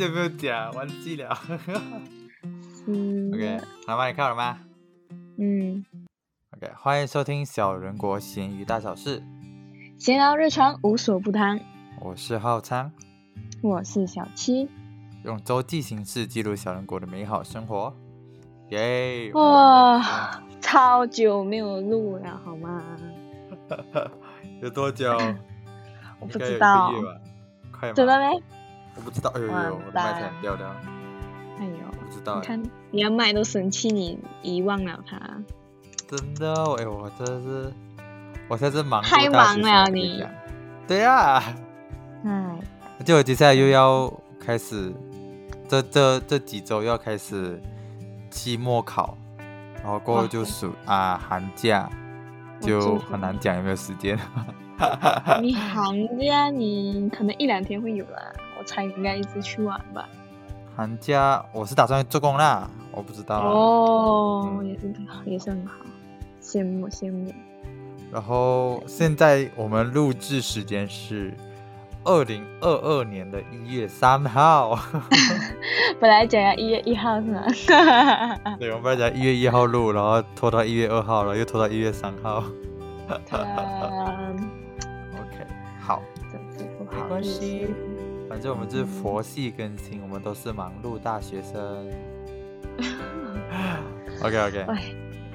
久没有讲，忘记了。嗯 OK，好吗？你看了吗嗯，？OK，欢迎收听小人国闲鱼大小事，闲聊日常无所不谈。我是浩昌，我是小七。用周记形式记录小人国的美好生活。耶！哇，超久没有录了，好吗？有多久？我不知道？快吗？真的没？我不知道。哎呦呦，我的麦蛋才掉掉，哎呦，不知道哎。你看，你的麦都生气，你遗忘了它。真的，哎呦，我真的是，我现在是忙太忙了你。对呀、哎，就我接下来又要开始，这这这几周又要开始期末考，然后过后就暑啊寒假，就很难讲有没有时间。你寒假你可能一两天会有啦，我猜应该一直去玩吧。寒假我是打算做工啦，我不知道。哦，嗯也是也是很好，羡慕羡慕。然后现在我们录制时间是二零二二年的一月三号，本来讲要一月一号是吗？对，我们本来讲一月一号录，然后拖到一月二号了，又拖到一月三号。嗯，OK，好，没关系思。反正我们就是佛系更新，我们都是忙碌大学生。OK OK，哎，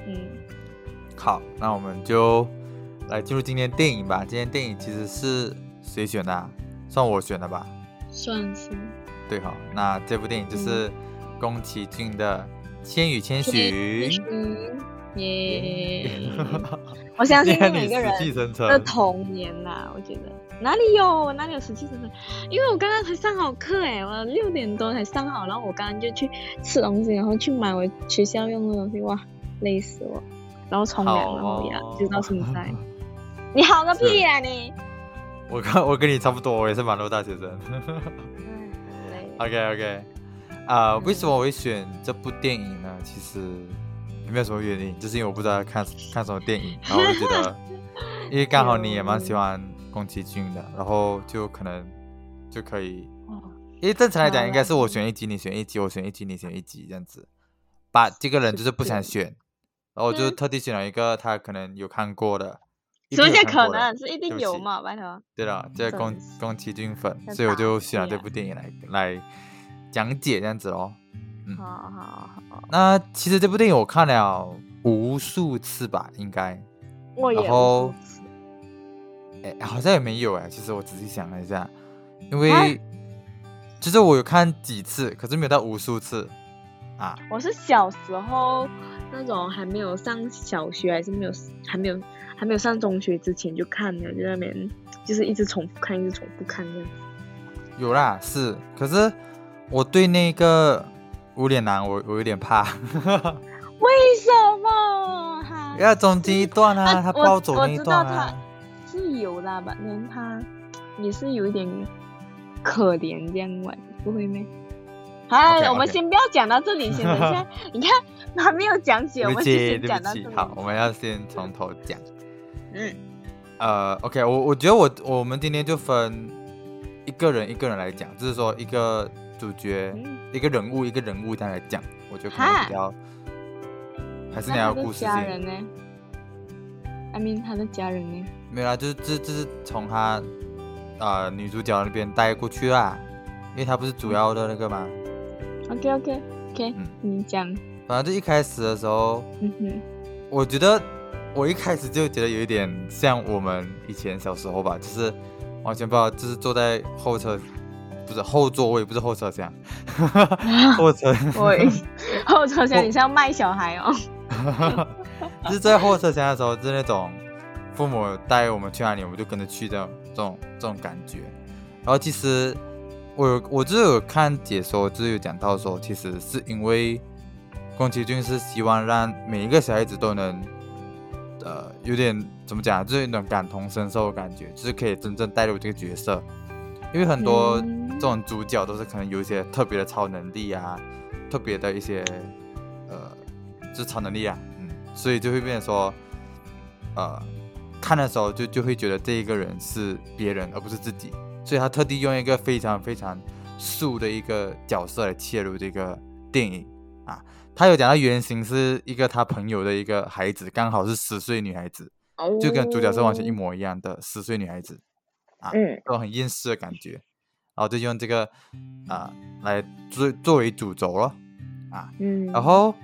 嗯，好，那我们就来进入今天电影吧。今天电影其实是谁选的、啊？算我选的吧？算是对哈，那这部电影就是宫崎骏的《千与千寻》。寻 耶！我相信是每个人的童年啦，我觉得哪里有哪里有十七岁的，因为我刚刚才上好课哎，我六点多才上好，然后我刚刚就去吃东西，然后去买我学校用的东西，哇，累死我，然后冲凉，好然后呀，哦就到现在。你好个屁呀、你！我跟我跟你差不多，我也是忙碌大学生。累 OK OK，啊、为什么我会选这部电影呢？其实也没有什么原因，就是因为我不知道看看什么电影，然后我就觉得，因为刚好你也蛮喜欢宫崎骏的，然后就可能就可以，哦因为正常来讲好应该是我选一集，你选一集，我选一集，你选一集这样子。把这个人就是不想选，然后我就嗯特地选了一个他可能有看过的，一什么叫可能？是一定有嘛？拜托。对了，这真宫是宫崎骏粉，所以我就选了这部电影来来讲解这样子咯。嗯。好好好，那其实这部电影我看了无数次吧，应该，我也然后无数次。哎，好像也没有哎。其实我仔细想了一下，因啊？为其实我有看几次，可是没有到无数次。啊。我是小时候那种还没有上小学，还是没有还没有还没有上中学之前就看的，就在那边就是一直重复看，一直重复看这样。有啦，是，可是我对那个无脸男我我有点怕，为什么？哈因为中间一段啊，啊他暴走那一知道他段啊。是有啦吧？连他也是有一点可怜这样玩，不会咩？好 OK，我们先不要讲到这里，先等一下。你看还没有讲解，我们就先讲到这里。，好，我们要先从头讲。嗯，呃，OK，我我觉得我我们今天就分一个人一个人来讲，就是说一个主角、嗯一个人物一个人物这样来讲，我觉得可能比较，还是你那他的要故事性。家人呢？I mean 他的家人呢？没有啦，就是就是就是从他呃女主角那边带过去啦，因为他不是主要的那个嘛。OK OK OK，、嗯你讲，反正就一开始的时候，嗯哼，我觉得我一开始就觉得有一点像我们以前小时候吧，就是完全不知道，就是坐在后车，不是后座位，不是后车厢，后车，我 后车厢你是要卖小孩哦？就是在后车厢的时候，就是那种父母带我们去哪里，我们就跟着去这种这种这种感觉。然后其实我有我就是有看解说，就是有讲到说，其实是因为宫崎骏是希望让每一个小孩子都能，呃，有点怎么讲，就是一种感同身受的感觉，就是可以真正带入这个角色。因为很多嗯这种主角都是可能有一些特别的超能力啊，特别的一些呃，就是超能力啊，嗯，所以就会变成说，呃，看的时候就就会觉得这一个人是别人而不是自己，所以他特地用一个非常非常素的一个角色来切入这个电影啊。他有讲到原型是一个他朋友的一个孩子，刚好是十岁女孩子，就跟主角是完全一模一样的十岁女孩子啊，嗯都很厌世的感觉。然后就用这个啊来作作为主轴了啊，嗯，然后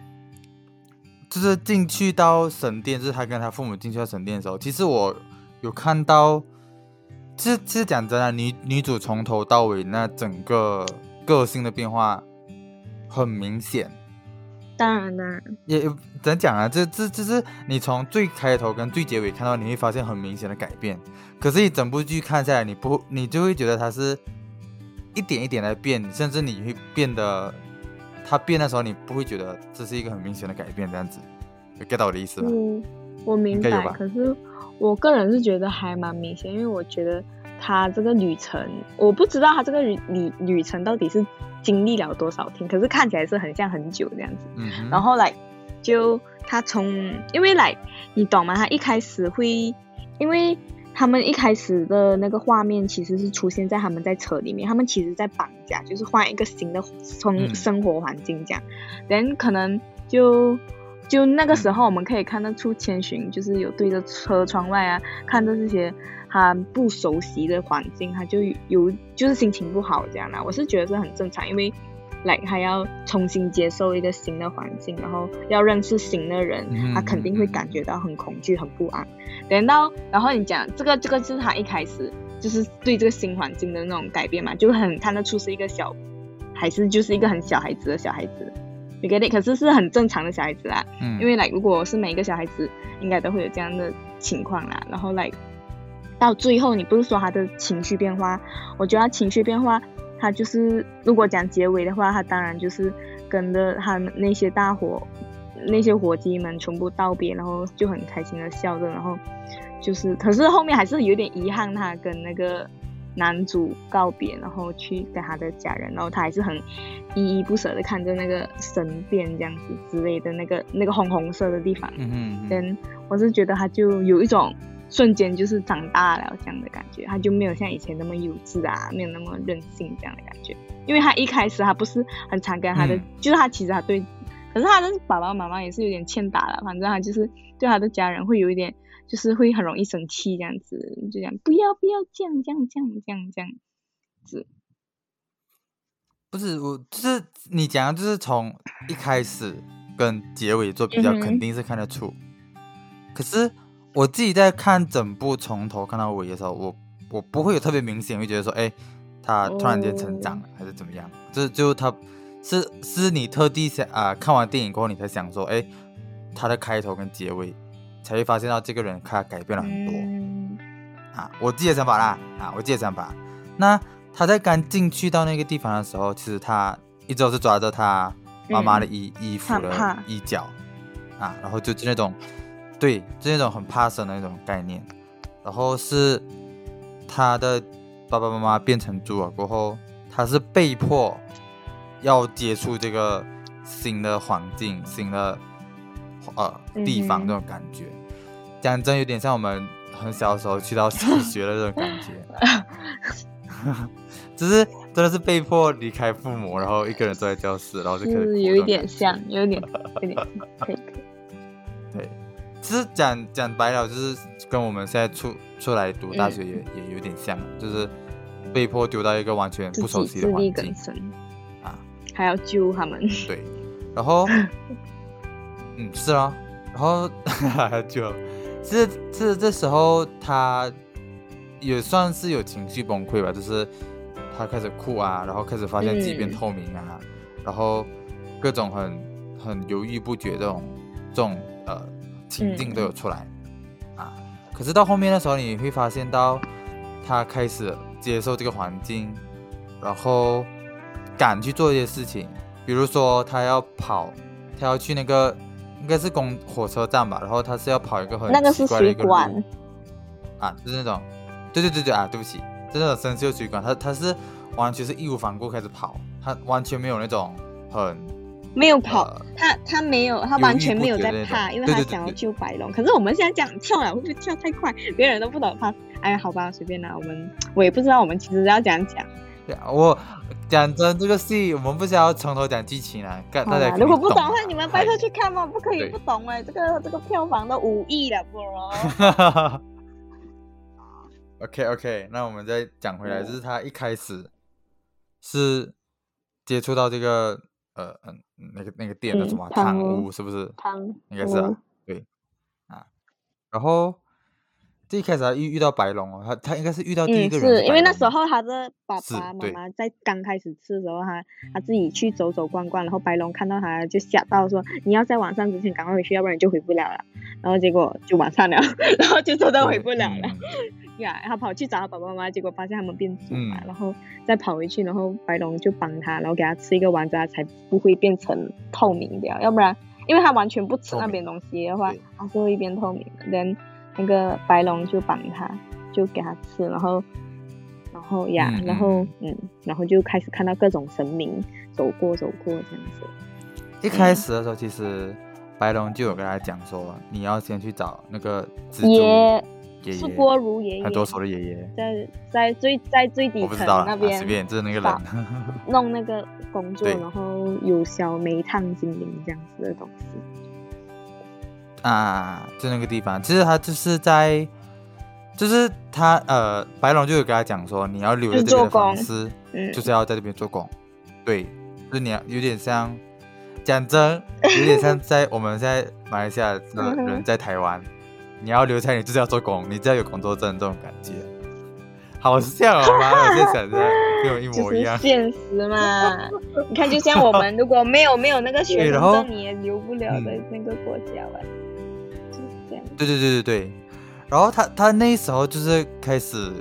就是进去到神殿，就是他跟他父母进去到神殿的时候，其实我有看到，其实其实讲真的，女女主从头到尾那整个个性的变化很明显。当然当然，也怎讲啊？这这这是你从最开头跟最结尾看到，你会发现很明显的改变。可是你整部剧看下来，你不你就会觉得他是。一点一点来变，甚至你会变得，他变的时候，你不会觉得这是一个很明显的改变，这样子，有 get 到我的意思吗？嗯，我明白。可是我个人是觉得还蛮明显，因为我觉得他这个旅程，我不知道他这个旅旅旅程到底是经历了多少天，可是看起来是很像很久这样子。嗯。然后来，就他从，因为来，你懂吗？他一开始会，因为。他们一开始的那个画面其实是出现在他们在车里面，他们其实在绑架，就是换一个新的生生活环境这样。人可能就就那个时候我们可以看得出千寻就是有对着车窗外啊，看着这些他不熟悉的环境，他就有就是心情不好这样啦。我是觉得是很正常，因为。来，还要重新接受一个新的环境，然后要认识新的人，他肯定会感觉到很恐惧、很不安。等到，然后你讲这个，这个就是他一开始就是对这个新环境的那种改变嘛，就很看得出是一个小，还是就是一个很小孩子的小孩子。你 get it？可是是很正常的小孩子啦，嗯，因为来，如果是每一个小孩子，应该都会有这样的情况啦。然后来到最后，你不是说他的情绪变化？我觉得情绪变化。他就是，如果讲结尾的话，他当然就是跟着他那些大伙、那些伙计们全部道别，然后就很开心的笑着，然后就是，可是后面还是有点遗憾，他跟那个男主告别，然后去跟他的家人，然后他还是很依依不舍的看着那个神殿这样子之类的那个那个红红色的地方，嗯嗯，我是觉得他就有一种。瞬间就是长大了这样的感觉，他就没有像以前那么幼稚啊，没有那么任性这样的感觉。因为他一开始他不是很常跟他的，就是他其实他对，可是他的爸爸妈妈也是有点欠打了。反正他就是对他的家人会有一点，就是会很容易生气这样子，就这样不要不要这样这样这样这样这样子。不是我，就是你讲的就是从一开始跟结尾做比较，肯定是看得出。可是。我自己在看整部从头看到尾的时候，我我不会有特别明显会觉得说，哎，他突然间成长了还是怎么样？就是就他是是你特地想啊，看完电影过后你才想说，哎，他的开头跟结尾才会发现到这个人他改变了很多啊。我自己的想法啦啊，我自己的想法。那他在刚进去到那个地方的时候，其实他一直都是抓着他妈妈的衣衣服的衣角啊，然后就是那种。对，是那种很怕生的那种概念，然后是他的爸爸妈妈变成猪了过后，他是被迫要接触这个新的环境、新的呃地方那种感觉，讲真有点像我们很小的时候去到小学的那种感觉，只是真的是被迫离开父母，然后一个人坐在教室，然后就可以有一点像，有点有点可以可以，对。其实讲讲白了，就是跟我们现在出出来读大学也也有点像，就是被迫丢到一个完全不熟悉的环境。啊，还要救他们。对，然后 嗯是啊，然后 还要救，这这这时候他也算是有情绪崩溃吧，就是他开始哭啊，然后开始发现自己变透明啊，然后各种很很犹豫不决这种这种呃。情境都有出来啊，可是到后面的时候，你会发现到他开始接受这个环境，然后敢去做一些事情，比如说他要跑，他要去那个应该是公火车站吧，然后他是要跑一个很那个是水管啊，就是那种，对对对对啊，对不起，是那种生锈水管，他他是完全是义无反顾开始跑，他完全没有那种很。没有跑，他他没有，他完全没有在怕，因为他想要救白龙。可是我们现在讲跳了，会不会跳太快？别人都不懂他哎，好吧，随便啦，我们我也不知道我们其实要怎样讲。对啊，我讲真，这个戏我们不需要从头讲剧情啊，大大家如果不懂的啊话，你们拜托去看嘛，不可以不懂哎、这个这个票房都五亿了，bro。OK OK，那我们再讲回来，嗯就是他一开始是接触到这个呃嗯那个那个店的嗯什么汤汤屋屋，是不是？汤应该是啊，对啊，然后这一开始他遇遇到白龙哦，他他应该是遇到第一嗯，个人是因为那时候他的爸爸妈妈在刚开始吃的时候，他他自己去走走逛逛，然后白龙看到他就吓到说：“你要在晚上之前赶快回去，要不然你就回不了了。”然后结果就晚上了，然后就真的回不了了。嗯呀，他跑去找他爸爸妈妈，结果发现他们变猪嘛，嗯然后再跑回去，然后白龙就帮他，然后给他吃一个丸子，他才不会变成透明的，要不然因为他完全不吃那边东西的话对，他是会变透明的。then 那个白龙就帮他，就给他吃，然后然后呀，嗯然后嗯，然后就开始看到各种神明走过走过这样子。一开始的时候，其实白龙就有跟他讲说，你要先去找那个蜘蛛爷爷爷，是锅炉爷爷，很多手的爷爷，在在最在最底层那边随便就是那个人，弄那个工作，然后有小煤炭精灵这样子的东西。啊，就那个地方，其实他就是在，就是他呃，白龙就有跟他讲说，你要留在这边的就是做工方式，嗯，就是要在这边做工，对，就是你要有点像，讲真，有点像 在我们现在马来西亚的嗯哼人在台湾，你要留在你就是要做工，你只要有工作证这种感觉，好像哦，妈的，我现在想着 跟我一模一样，现实嘛。你看，就像我们如果没有没有那个学 对然后生证，你也留不了在嗯那个国家吧？就是这样。对对对对对，然后他他那时候就是开始，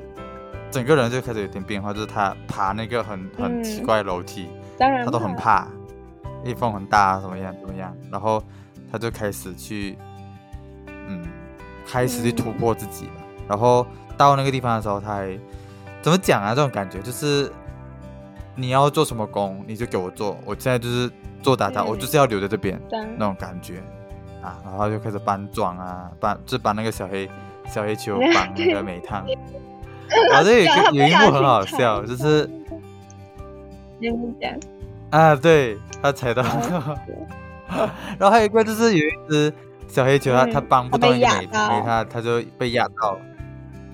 整个人就开始有点变化，就是他爬那个很很奇嗯怪的楼梯，当然他都很。怕，一风很大怎么样怎么样，然后他就开始去，嗯，开始去突嗯破自己了。然后到那个地方的时候，他还怎么讲啊？这种感觉就是你要做什么工，你就给我做，我现在就是做打杂，我嗯就是要留在这边。那种感觉啊，然后就开始搬砖啊，搬就搬那个小黑小黑球搬那个煤炭，啊这有有一幕很好笑，就是。啊，对他踩到，然后还有一个就是有一只小黑球，它它嗯搬不动一个煤压到煤炭，它就被压到，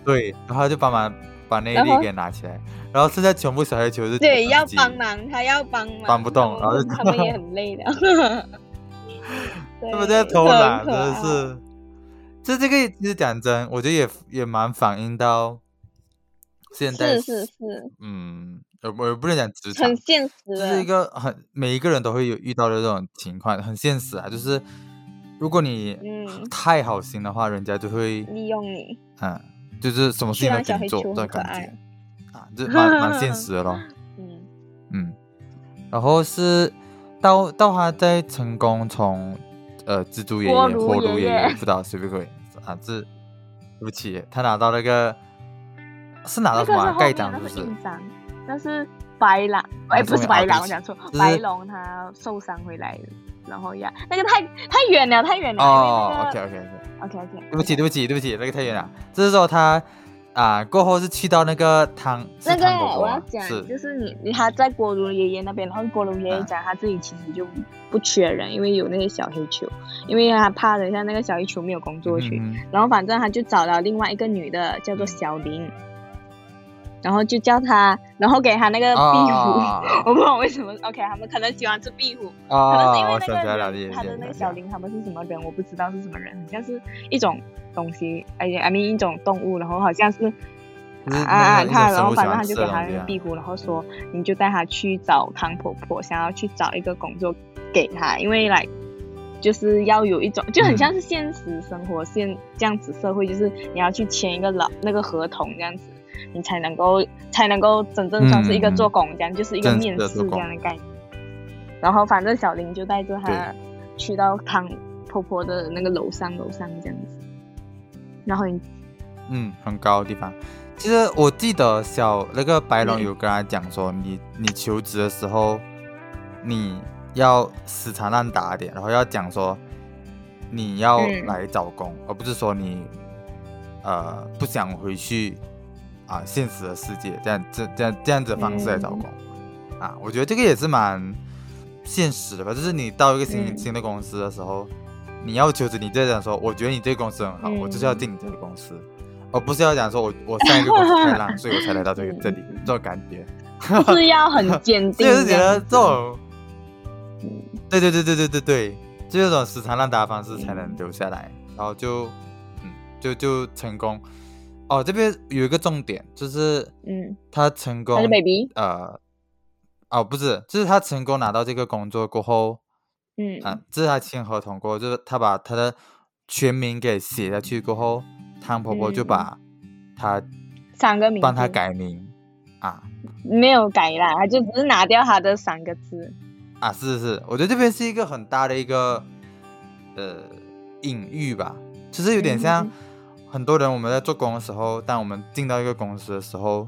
对，然后就帮忙把那一粒给拿起来，然后剩下全部小黑球是对，要帮忙，他要帮忙，搬不动然后就他们也很累的。对他们在偷懒，真的是。这这个其实讲真，我觉得也也蛮反映到现在是是是，嗯，呃，我也不能讲职场很，现实。这是一个很每一个人都会有遇到的这种情况，很现实啊。就是如果你嗯。太好心的话，人家就会利用你，嗯，就是什么事情都虽然小黑给你做这种感觉，啊，这蛮蛮现实的咯。嗯。嗯，然后是到到他在成功从呃蜘蛛爷爷、火炉爷爷。不知道谁不会啊，这对不起，他拿到那个是拿到那什么啊？盖章是不是？是印章，那是白狼，哎，不是白狼，我讲错，白龙他受伤回来的，然后呀，那个太太远了，太远了。哦，OK OK OK，OK。OK，对不起对不起对不起，那个太远了。就是说他啊过后是去到那个汤那个我要讲，是。就是你你他在锅炉爷爷那边，然后锅炉爷爷啊讲他自己其实就不缺人，因为有那些小黑球，因为他怕等一下那个小黑球没有工作去，嗯嗯。然后反正他就找了另外一个女的，叫做小林，然后就叫他，然后给他那个壁虎，啊 我不知道为什么，OK，他们可能喜欢吃壁虎，可能是因啊，为那个他的那个小林林他们是什么人，我不知道是什么人，好像是一种东西，哎呀，I mean 一种动物，然后好像是就是啊啊，他然后反正他就给他那个壁虎，然后说你就带他去找康婆婆，想要去找一个工作给他，因为来就是要有一种就很嗯像是现实生活现这样子社会，就是你要去签一个老那个合同这样子，你才能够才能够真正算是一个做工这样，就是一个面试这样的概念。然后反正小林就带着对。他去到汤婆婆的那个楼上楼上这样子，然后你嗯，很高的地方。其实我记得小那个白龙嗯。有跟他讲说，你你求职的时候，你要死缠烂打一点，然后要讲说你要嗯。来找工，而不是说你呃不想回去啊现实的世界，这样这这样这样子的方式来找工、啊，我觉得这个也是蛮现实的吧，就是你到一个新、嗯新的公司的时候，你要求着你在讲说，我觉得你这个公司很好，我就是要进你这个公司，而不是要讲说我我上一个公司太烂，所以我才来到这个 这里这种感觉。就是要很坚定。就是觉得这种，嗯对对对对对对对，就这种死缠烂打的方式才能留下来，然后就嗯就就成功。哦，这边有一个重点，就是嗯，他成功他是 baby，呃哦不是，就是他成功拿到这个工作过后，嗯。啊，这是他签合同过后，就是他把他的全名给写下去过后，汤婆婆就嗯把他三个名帮他改名啊。没有改啦，他就只是拿掉他的三个字。啊，是是是，我觉得这边是一个很大的一个呃隐喻吧，就是有点像嗯很多人我们在做工的时候，当我们进到一个公司的时候，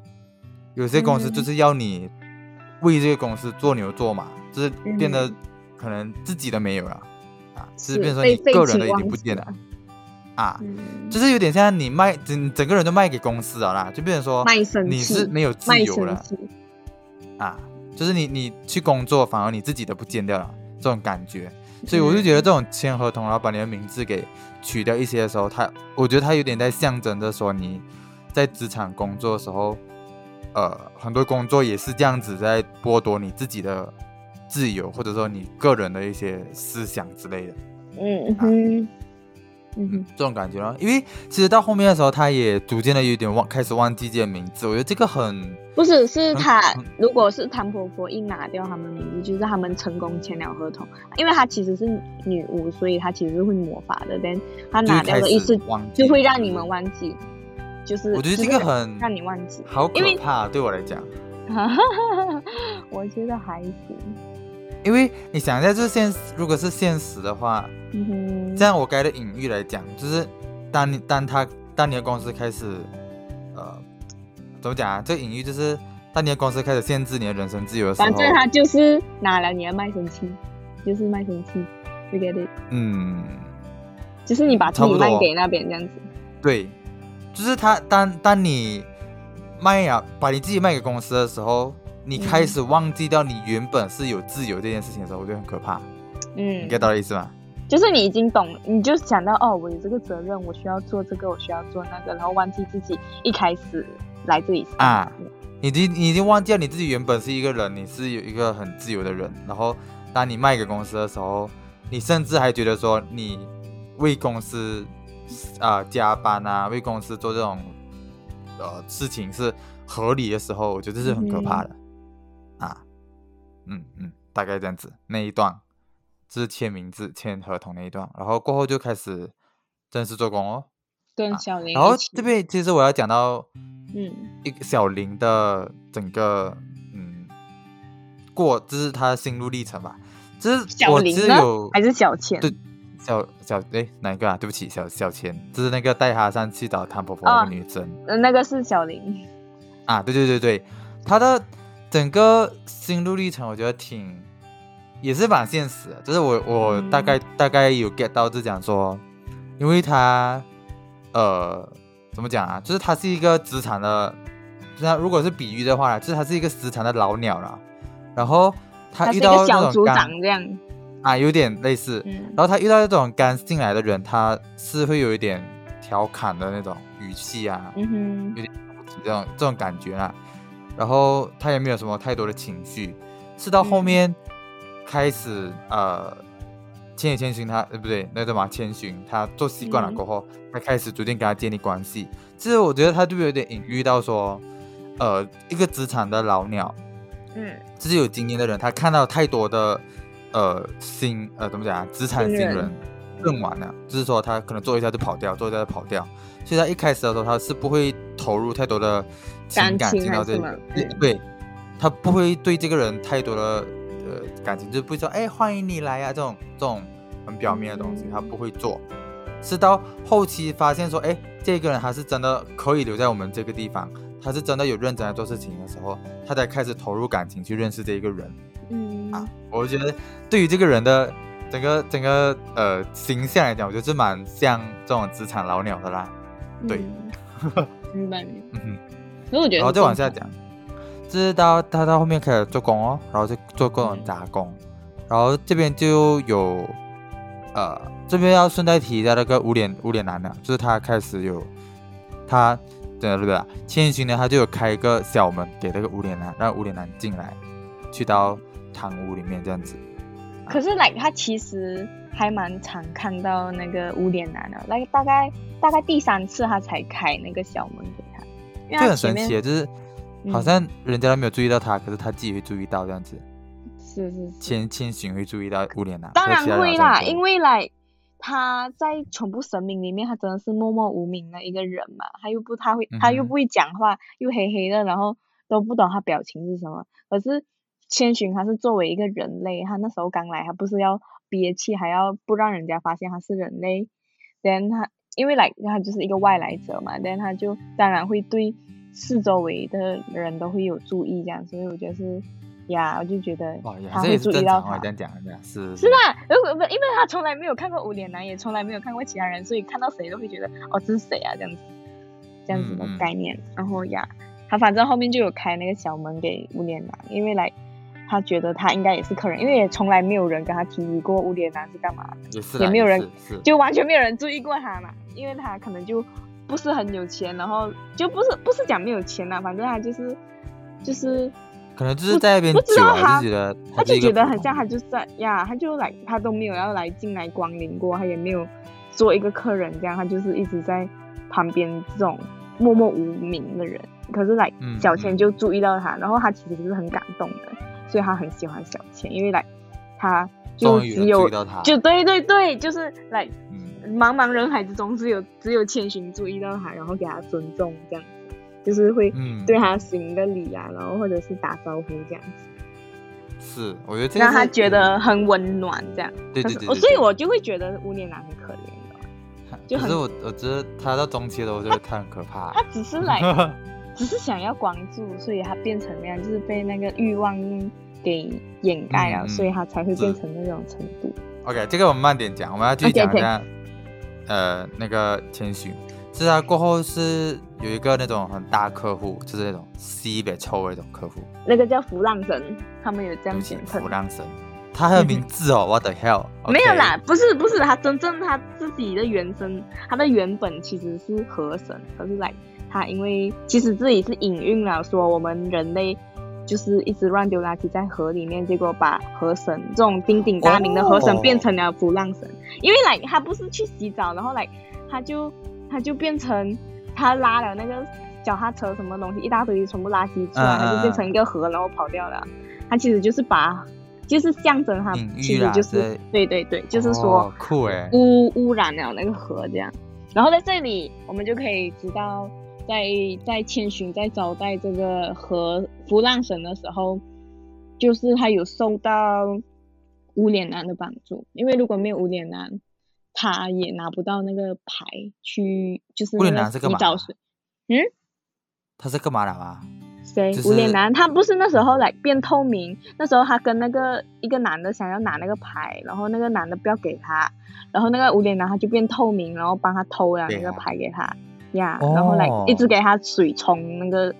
有些公司嗯就是要你为这个公司做牛做马，就是变得嗯可能自己都没有了啊，就是是变成说你个人的已经不见了了啊，嗯，就是有点像你卖整整个人都卖给公司了啦，就变成说你是没有自由了。啊，就是你你去工作，反而你自己的不见掉了这种感觉，所以我就觉得这种签合同，然后把你的名字给取掉一些的时候，他我觉得他有点在象征着说你在职场工作的时候，呃，很多工作也是这样子在剥夺你自己的自由，或者说你个人的一些思想之类的。嗯哼，嗯哼，这种感觉啊，因为其实到后面的时候，他也逐渐的有点忘，开始忘记自己的名字。我觉得这个很，不是，是他。如果是谭婆婆一拿掉他们名字，就是他们成功签了合同，因为她其实是女巫，所以她其实是会魔法的。但她拿掉的意思就会让你们忘记，就是我觉得这个很让你忘记。好可怕，对我来讲。我觉得还行。因为你想一下，就是现如果是现实的话，嗯哼，这样我该的隐喻来讲，就是当你当他当你的公司开始，呃，怎么讲啊？这个隐喻就是当你的公司开始限制你的人身自由的时候反，正他就是拿了你的卖身契，就是卖身契，you get it？嗯，就是你把自差不多己卖给那边这样子。对，就是他当当你卖呀，把你自己卖给公司的时候，你开嗯始忘记掉你原本是有自由这件事情的时候，我觉得很可怕。嗯你 get 到的意思吗？就是你已经懂，你就想到哦，我有这个责任，我需要做这个，我需要做那个，然后忘记自己一开始来这里啊嗯你已经你已经忘记了你自己原本是一个人，你是有一个很自由的人，然后当你卖给公司的时候，你甚至还觉得说你为公司啊、加班啊，为公司做这种呃事情是合理的时候，我觉得这是很可怕的、啊。嗯嗯，大概这样子那一段，这是签名字、签合同那一段，然后过后就开始正式做工哦。跟小林然后这边其实我要讲到。嗯一个小林的整个嗯过，这是他的心路历程吧。这是小林有还是小钱？对小小哎哪一个啊？对不起，小小钱，就是那个带他上去找谭婆婆那哦个女生、呃，那个是小林。啊。对对对对，他的整个心路历程，我觉得挺也是蛮现实的。就是我我大概、大概有 get 到，就讲说，因为他呃怎么讲啊？就是他是一个职场的，那如果是比喻的话，就是他是一个职场的老鸟了。然后他遇到个小组这种刚长这样。啊，有点类似。嗯然后他遇到这种刚进来的人，他是会有一点调侃的那种语气啊，嗯哼，这种这种感觉啦。然后他也没有什么太多的情绪，是到后嗯面开始、呃，千与千寻他呃不对，那个嘛千寻他做习惯了嗯过后，他开始逐渐跟他建立关系。其实我觉得他就有点隐喻到说，呃，一个职场的老鸟，嗯。就是有经验的人，他看到太多的呃新呃怎么讲啊，职场新人新人更晚了，就是说他可能做一下就跑掉，做一下就跑掉，所以他一开始的时候他是不会投入太多的情感进到这里对，他不会对这个人太多的呃感情，就不会说哎欢迎你来啊这种这种很表面的东西，嗯他不会做。是到后期发现说，哎，这个人他是真的可以留在我们这个地方，他是真的有认真在做事情的时候，他才开始投入感情去认识这一个人嗯啊。我觉得对于这个人的整个整个呃形象来讲，我觉得是蛮像这种职场老鸟的啦。对嗯 明白明白。嗯哼。可是我觉得，然后再往下，讲，就是到他到后面开始做工哦，然后就做各种嗯杂工，然后这边就有，呃，这边要顺带提一下那个无脸无脸男呢，就是他开始有他对对对，千寻呢他就有开一个小门给那个无脸男，让无脸男进来，去到堂屋里面这样子。可是来他其实还蛮常看到那个无脸男的，那大概大概第三次他才开那个小门给他，因为就很神奇的，就是好嗯像人家都没有注意到他，可是他自己会注意到这样子。是是是，千千寻会注意到无脸男，当然会啦，因为来他在全部神明里面，他真的是默默无名的一个人嘛，他又不他会他又不会讲话，又黑黑的，然后都不懂他表情是什么。可是千寻他是作为一个人类，他那时候刚来，他不是要憋气，还要不让人家发现他是人类。then 他因为来他就是一个外来者嘛，then 他就当然会对四周围的人都会有注意这样，所以我觉得是呀，我就觉得他会注意到他正常啊，这。样讲这样是是啦，如果不，因为他从来没有看过无脸男，也从来没有看过其他人，所以看到谁都会觉得哦，这是谁啊？这样子，这样子的概念。然后呀，他反正后面就有开那个小门给无脸男，因为来他觉得他应该也是客人，因为也从来没有人跟他提议过无脸男是干嘛的，也是也没有人就完全没有人注意过他嘛，因为他可能就不是很有钱，然后就不是不是讲没有钱啦，反正他就是就是可能就是在那边不知久了，道他就觉得他就觉得很像他就是在呀，他就来他都没有要来进来光临过，他也没有做一个客人这样，他就是一直在旁边这种默默无名的人。可是来小千就注意到他，然后他其实是很感动的，所以他很喜欢小千，因为来他就只有就对对对，就是来嗯茫茫人海之中，只有只有千寻注意到他，然后给他尊重这样子，就是会嗯，对他行个礼啊，然后或者是打招呼这样子。是，我觉得这让他觉得很温暖，这样。对对对对所以我就会觉得无脸男很可怜的。就很可是我我觉得他到中期了，我觉得他很可怕。他只是来，只是想要关注，所以他变成那样，就是被那个欲望给掩盖了，所以他才会变成那种程度。OK，这个我们慢点讲，我们要继续 OK，OK 讲一下呃那个千寻，是他过后是有一个那种很大客户，就是那种西北臭的那种客户，那个叫浮浪神，他们有这样简，称弗。浪神，他还有名字哦，What the hell？没有啦，不是不是，他真正他自己的原生，他的原本其实是河神，可是来他因为其实自己是隐喻了说我们人类就是一直乱丢垃圾在河里面，结果把河神这种鼎鼎大名的河神哦变成了浮浪神，因为来他不是去洗澡，然后来他就他就变成他拉了那个脚踏车什么东西一大堆全部垃圾出来，就变成一个河，然后跑掉了。他其实就是把就是象征他其实就是对对对对，就是说污污染了那个河这样。然后在这里，我们就可以知道在，在千寻在招待这个和浮浪神的时候，就是他有受到无脸男的帮助，因为如果没有无脸男，他也拿不到那个牌去，就是无脸那男是干嘛。嗯，他是干嘛的吗？谁？就是无脸男，他不是那时候来变透明，那时候他跟那个一个男的想要拿那个牌，然后那个男的不要给他，然后那个无脸男他就变透明，然后帮他偷了那个牌给他呀然后来哦一直给他水冲那个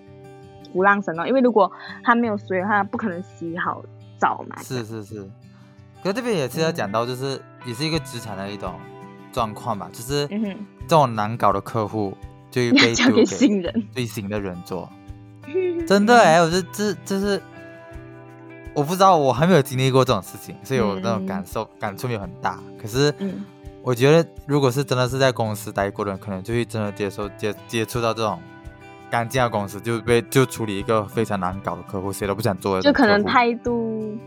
鼓浪神哦，因为如果他没有水的话，不可能洗好澡嘛。是是是，可是这边也是要讲到，就是也是一个职场的一种状况吧，就是这种难搞的客户就会被要 交给新人。最新的人做。真的哎、我这这这是我不知道，我还没有经历过这种事情，所以我那种感受、感触没有很大。可是嗯我觉得，如果是真的是在公司待过的人，可能就会真的接受接接触到这种刚进到公司就被就处理一个非常难搞的客户，谁都不想做的就可能态度，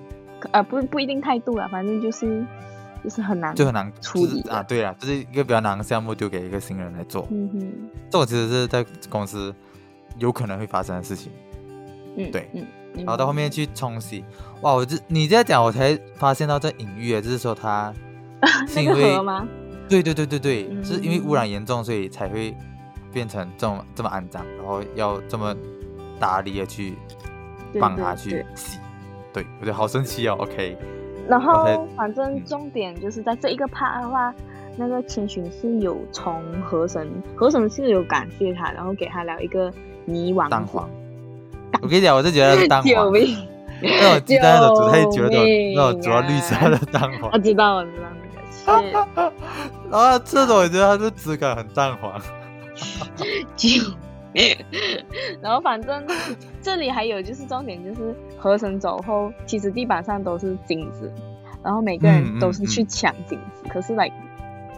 呃，不不一定态度啦，反正就是就是很难 就很难处理就是啊，对啊，就是一个比较难的项目丢给一个新人来做，嗯哼，这种其实是在公司有可能会发生的事情。嗯，对嗯，然然后到后面去冲洗，哇！我这你这样讲，我才发现到这隐喻，就是说他 是那个因为河吗？对对对对对，嗯是因为污染严重，所以才会变成这种这么肮脏，然后要这么大力的去帮他去对洗。对，我觉得好神奇哦。OK，然后反正嗯重点就是在这一个 part 的话，那个千寻是有从河神，河神是有感谢他，然后给他了一个泥王蛋黄。我跟你讲，我就觉得是蛋救黄，命！那种鸡蛋那种煮太久那种救命那种煮到绿色的蛋黄我黄，知道，我知道那个是。然后这种我觉得它的质感很淡黄。就。然后反正这里还有就是重点就是河神走后，其实地板上都是金子，然后每个嗯人都是嗯去抢金子，可是来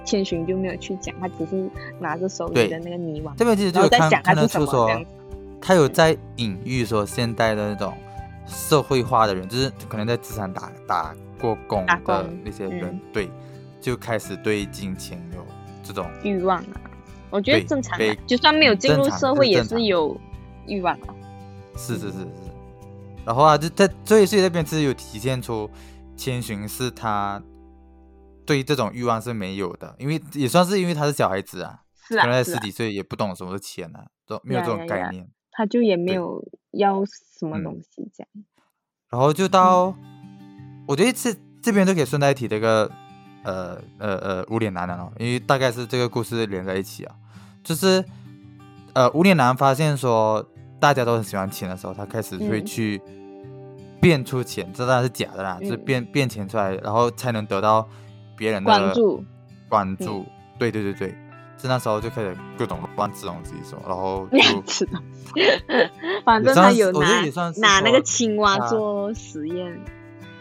千寻就没有去抢，他只是拿着手里的那个泥丸，这边其实就然后再有看看讲他是什得出说么他有在隐喻说现代的那种社会化的人，就是可能在职场打打过工的那些人，嗯。对，就开始对金钱有这种欲望啊，我觉得正常啊，就算没有进入社会也是有欲望啊。是是是是。然后啊，就在所以所以那边其实有体现出千寻是他对这种欲望是没有的，因为也算是因为他是小孩子啊，是啊，可能在是啊，十几岁也不懂什么是钱啊，都没有这种概念。他就也没有要什么嗯东西这样。然后就到，我觉得这这边都可以顺带提这个，呃呃呃无脸男了哦，因为大概是这个故事连在一起啊，就是呃无脸男发现说大家都很喜欢钱的时候，他开始会嗯。去变出钱，这当然是假的啦，就是嗯。变变钱出来，然后才能得到别人的关注，关注，对对对对，是那时候就开始各种乱吃东西说，然后。反正他有拿拿那个青蛙做实验，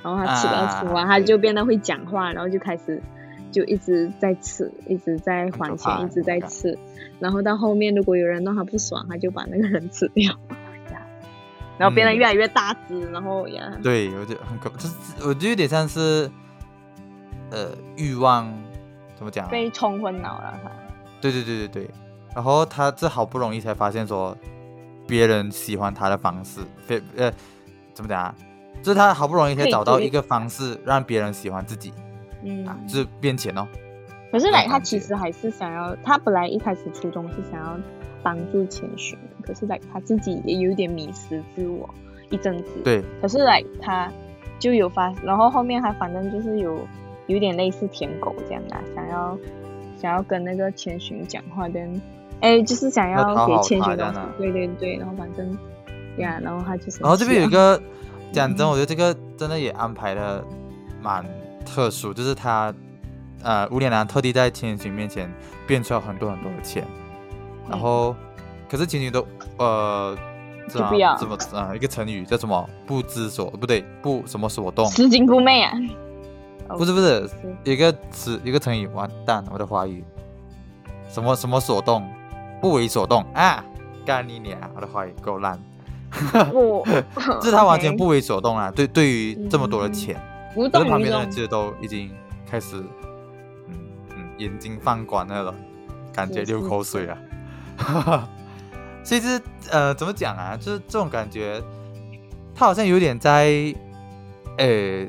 然后他吃到啊青蛙，他就变得会讲话，然后就开始就一直在吃，一直在还钱，一直在吃，然后到后面如果有人让他不爽，他就把那个人吃掉，然后变得嗯越来越大只，然后呀，对，我就很可，就是我就有点像是，呃，欲望怎么讲啊？被冲昏脑了他。对对对对对。然后他这好不容易才发现说，别人喜欢他的方式，非呃怎么讲啊？就是他好不容易才可以找到一个方式让别人喜欢自己嗯，啊，就是变钱哦。可是来他其实还是想要，他本来一开始初衷是想要帮助千寻，可是来他自己也有一点迷失自我一阵子。。对，可是来他就有发，然后后面他反正就是有有点类似舔狗这样的，想要想要跟那个千寻讲话，跟哎就是想要给千寻东西。对对对，然后反正呀，然后他就是。然后这边有一个讲真，嗯我觉得这个真的也安排的蛮特殊，就是他呃无脸男特地在千寻面前变出了很多很多的钱，然嗯后可是千寻都呃这就不要怎么呃一个成语叫什么不知所不对不什么所动，拾金不昧啊。不是不是是一个词一个成语完蛋我的华语什么什么所动不为所动啊干你娘我的华语够烂。我就是他完全不为所动啊！对，对于这么多的嗯钱，旁边的人其。实都已经开始，嗯嗯，眼睛放光那种，感觉流口水啊。所以就是呃，怎么讲啊？就是这种感觉，他好像有点在，呃，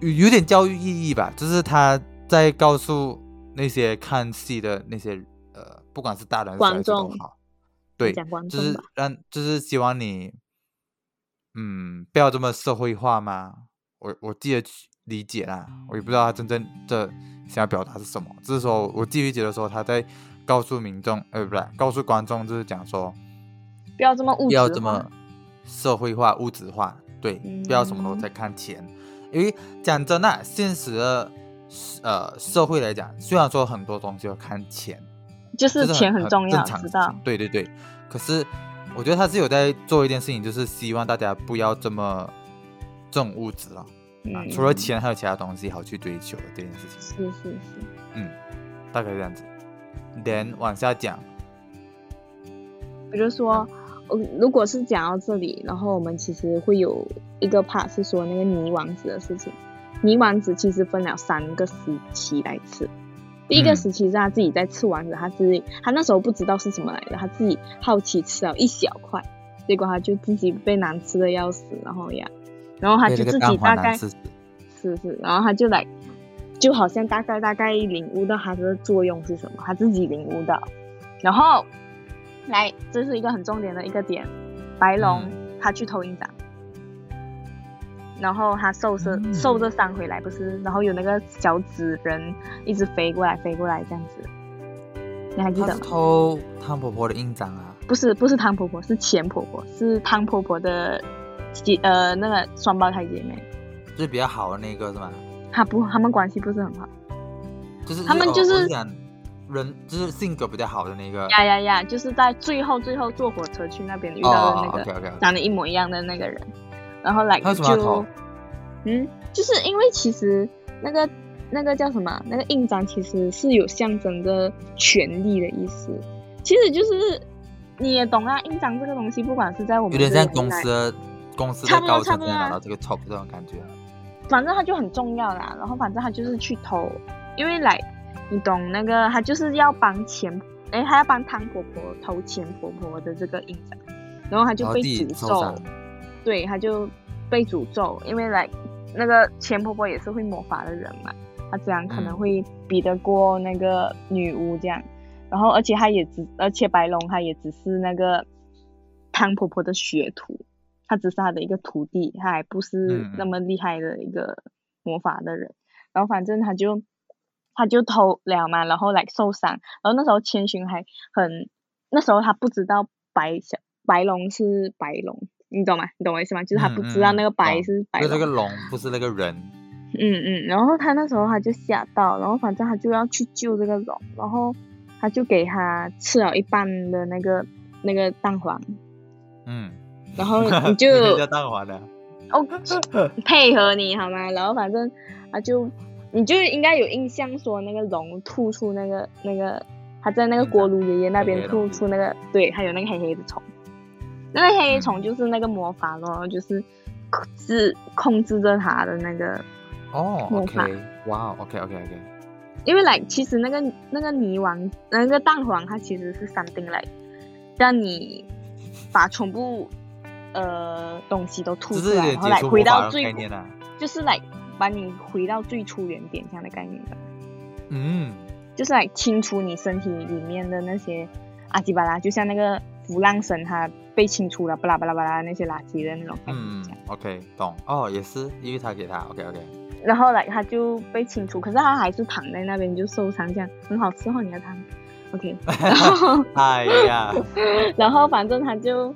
有有点教育意义吧。就是他在告诉那些看戏的那些呃，不管是大人还是小观孩对，就是让，就是希望你，嗯，不要这么社会化嘛。我我自己的理解啦，我也不知道他真正的想要表达是什么。只是说我自己觉得说他在告诉民众，呃，不是告诉观众，就是讲说不要这么物不质化要这么社会化、物质化，对，不要什么都嗯在看钱。因为讲真的啊，现实的呃社会来讲，虽然说很多东西要看钱，就是是钱很重要，知道？对对对，可是我觉得他是有在做一件事情，就是希望大家不要这么重物质了、啊。嗯，除了钱，还有其他东西好去追求的这件事情，是是是，嗯，大概这样子。then 往下讲，我就说，我，如果是讲到这里，然后我们其实会有一个 part 是说那个泥王子的事情。泥王子其实分了三个时期来吃。第一个嗯。时期是他自己在吃丸子，他自己他那时候不知道是什么来的，他自己好奇吃了一小块，结果他就自己被难吃的要死，然后呀，然后他就自己大概是是，然后他就来，就好像大概大概领悟到它的作用是什么，他自己领悟到，然后来，这是一个很重点的一个点，白龙、嗯。他去偷营长，然后他受着嗯受着伤回来，不是，然后有那个小纸人一直飞过来飞过来这样子，你还记得吗？偷汤婆婆的印章啊。不是不是汤婆婆，是钱婆婆，是汤婆婆的姐呃那个双胞胎姐妹，就是比较好的那个是吗？她不他们关系不是很好。就是他们哦就是人，就是性格比较好的那个。呀呀呀！就是在最后最后坐火车去那边遇到的那个、长得一模一样的那个人，为什么要就嗯，就是因为其实那个那个叫什么，那个印章其实是有象征着权力的意思，其实就是你也懂啊，印章这个东西，不管是在我们有点像公司的公司的高层拿到这个 top 这种感觉。反正它就很重要啦，然后反正他就是去偷，因为来你懂那个，他就是要帮钱，哎，他要帮汤婆婆偷钱婆婆的这个印章，然后他就被诅咒对，他就被诅咒，因为来那个钱婆婆也是会魔法的人嘛，她这样可能嗯会比得过那个女巫这样，然后而且她也只，而且白龙她也只是那个汤婆婆的学徒，他只是他的一个徒弟，他还不是那么厉害的一个魔法的人。然后反正他就他就偷了嘛，然后来受伤。然后那时候千寻还很，那时候他不知道白小白龙是白龙，你懂吗？你懂我意思吗？就是他不知道那个白是白龙。就这个龙不是那个人。嗯嗯，然后他那时候他就吓到，然后反正他就要去救这个龙，然后他就给他吃了一半的那个那个蛋黄，嗯，然后你 就人家蛋黄的。哦，配合你好吗？然后反正他就，你就应该有印象说那个龙吐出那个那个，他在那个锅炉爷爷那边吐出那个，对，还有那个黑黑的虫，那个黑黑虫就是那个魔法咯，就是控制控制着它的那个，哦魔法。哇，OK OK OK，因为来其实那个那个泥王那个蛋黄它其实是三丁来，让你把全部呃东西都吐出来，然后来回到最啊。就是来把你回到最初原点这样的概念的，嗯，就是来清除你身体里面的那些阿基巴拉，就像那个浮浪神他被清除了巴拉巴拉巴拉那些垃圾的那种感觉嗯。，OK，懂。哦，也是，因为他给他，OK OK。然后来他就被清除，可是他还是躺在那边就受伤，这样很好伺候你的汤。OK，然后 哎呀，然后反正他就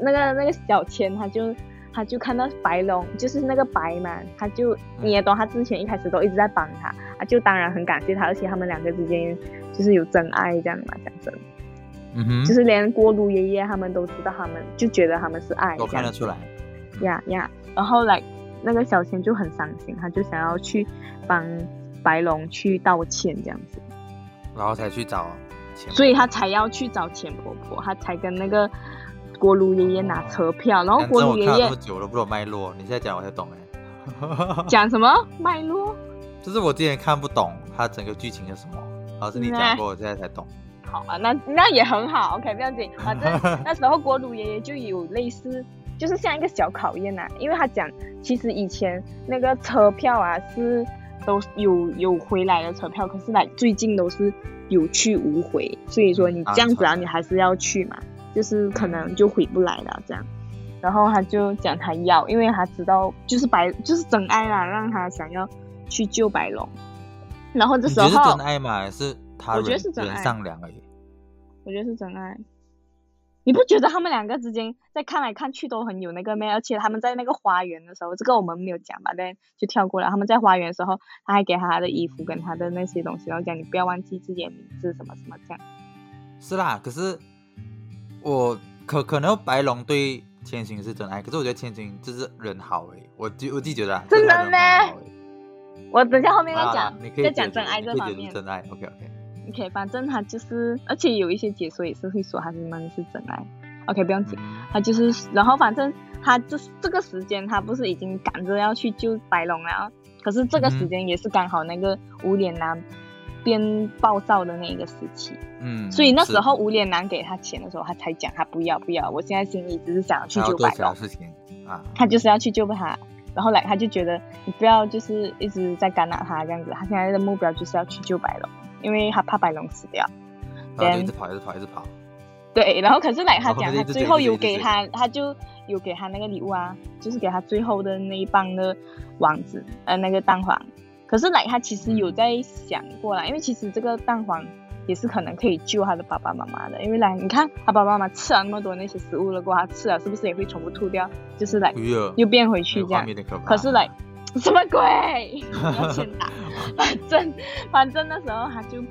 那个那个小千，他就他就看到白龙，就是那个白嘛，他就你也懂，他之前一开始都一直在帮他，他，就当然很感谢他，而且他们两个之间就是有真爱这样嘛，讲真，就是连锅炉爷爷他们都知道，他们就觉得他们是爱都这样看得出来。呀呀，然后来那个小千就很伤心，他就想要去帮白龙去道歉这样子。然后才去找钱。所以他才要去找钱婆婆，他才跟那个锅炉爷爷拿车票，然后锅炉爷爷这么久了，不懂脉络，你现在讲我才懂哎。讲什么脉络？就是我之前看不懂他整个剧情是什么，然后是你讲过，我现在才懂。好啊，那那也很好，OK，不要紧，反正 那时候锅炉爷爷就有类似，就是像一个小考验呐、因为他讲，其实以前那个车票啊是都有有回来的车票，可是来最近都是有去无回，所以说你这样子啊，嗯你还是要去嘛，就是可能就回不来了这样。然后他就讲他要，因为他知道就是白就是真爱啦，让他想要去救白龙。然后这时你觉得是候真爱吗？还是他我觉得人是真爱人上梁而已？我觉得是真爱。你不觉得他们两个之间在看来看去都很有那个咩？而且他们在那个花园的时候，这个我们没有讲吧？但就跳过了。他们在花园的时候，他还给他他的衣服跟他的那些东西，然后讲你不要忘记自己的名字什么什么这样。是啦，可是我可可能白龙对千寻是真爱，可是我觉得千寻就是人好诶，我自我自己觉得啊，真的就是他人很好诶我等下后面再讲，你可以再讲真爱这方面。真爱，OK OK。OK，反正他就是，而且有一些解说也是会说他们是真爱。OK，不用紧。嗯。他就是，然后反正他这这个时间，他不是已经赶着要去救白龙了，可是这个时间也是刚好那个无脸男变暴躁的那一个时期，嗯，所以那时候无脸男给他钱的时候，他才讲他不要不要，我现在心里只是想要去救白龙。他就是要去救他，然后来他就觉得你不要就是一直在干扰他这样子，他现在的目标就是要去救白龙，因为他怕白龙死掉。然后就一直跑，一直跑，一直跑。对，然后可是来他讲，他最后有给他，他就有给他那个礼物啊，就是给他最后的那一棒的王子，呃，那个蛋黄。可是来他其实有在想过啦，因为其实这个蛋黄也是可能可以救他的爸爸妈妈的，因为来你看他爸爸妈妈吃了那么多那些食物了过后，他吃了是不是也会全部吐掉？就是来又变回去这样。可是来 什么鬼？要先打，反正反正那时候他就。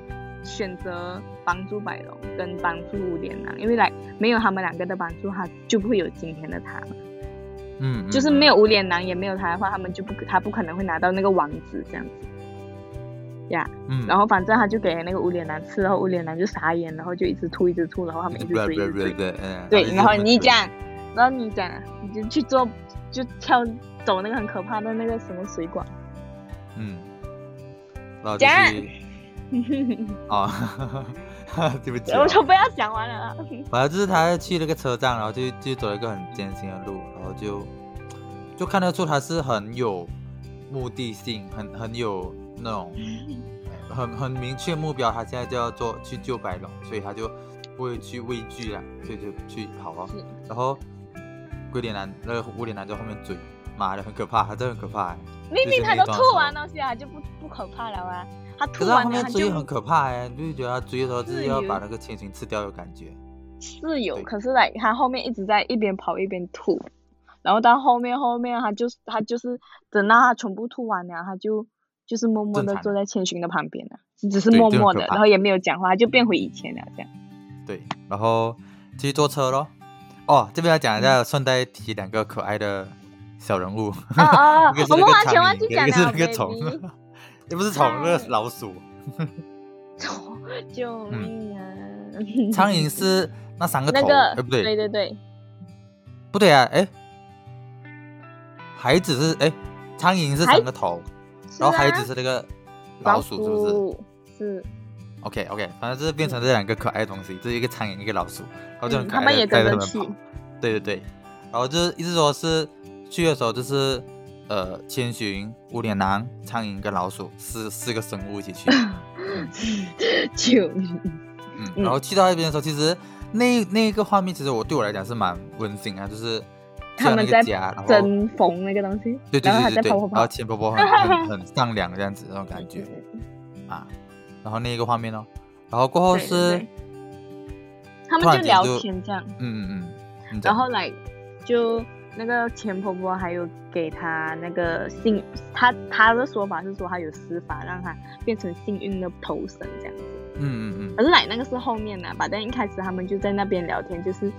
选择帮助白龙跟帮助五连郎，因为来没有他们两个的帮助，他就不会有今天的他。嗯，就是没有无脸男，也没有他的话，他们就不他不可能会拿到那个王子这样子。呀，嗯，然后反正他就给那个无脸男吃，然后无脸男就傻眼，然后就一直吐一直吐，然后他们一直追，一直追，对，然后你讲，然后你讲，你就去做，就跳走那个很可怕的那个什么水管。嗯，讲。哦 对不起，我就不要讲完了。反正就是他去那个车站，然后就就走了一个很艰辛的路，然后就就看得出他是很有目的性，很很有那种很很明确目标。他现在就要做去救白龙，所以他就不会去畏惧了，所以就去跑了。然后龟脸男那个无脸男在后面追，妈的很可怕，他真的很可怕。明明他都吐完东西啊，就不不可怕了啊。他吐完他后面追很可怕哎，就觉得他追的时候就是要把那个千寻吃掉的感觉。是有，可是来他后面一直在一边跑一边吐，然后到后面后面他就他就是等到他全部吐完了，他就就是默默的坐在千寻的旁边了，只是默默的，然后也没有讲话，就变回以前了这样。对，然后继续坐车咯。哦，这边要讲一下，顺带提两个可爱的小人物。啊啊！我们完全忘记讲了，是那个虫。也不是虫，那是老鼠。虫，救命啊！苍蝇是那三个头，哎不对，对对对，不对啊，哎，孩子是哎，苍蝇是三个头，然后孩子是那个老鼠，是不是？是。OK OK，反正就是变成这两个可爱的东西，这一个苍蝇，一个老鼠，然后就很可爱，他们也跟着去。对对对，然后就是意思说是去的时候就是。呃，千寻、无脸男、苍蝇跟老鼠四四个生物一起去，救命！嗯，然后去到那边的时候，其实那那个画面，其实我对我来讲是蛮温馨啊，就是他们在针缝那个东西，对对对对对，然后钱婆婆很很 很善良这样子那种感觉。啊，然后那一个画面哦，然后过后是他们就聊天这样，嗯嗯嗯，然后来就。那个钱婆婆还有给他那个幸，他他的说法是说他有施法让他变成幸运的头神这样子。嗯嗯嗯。可是来那个是后面的吧？但一开始他们就在那边聊天，就是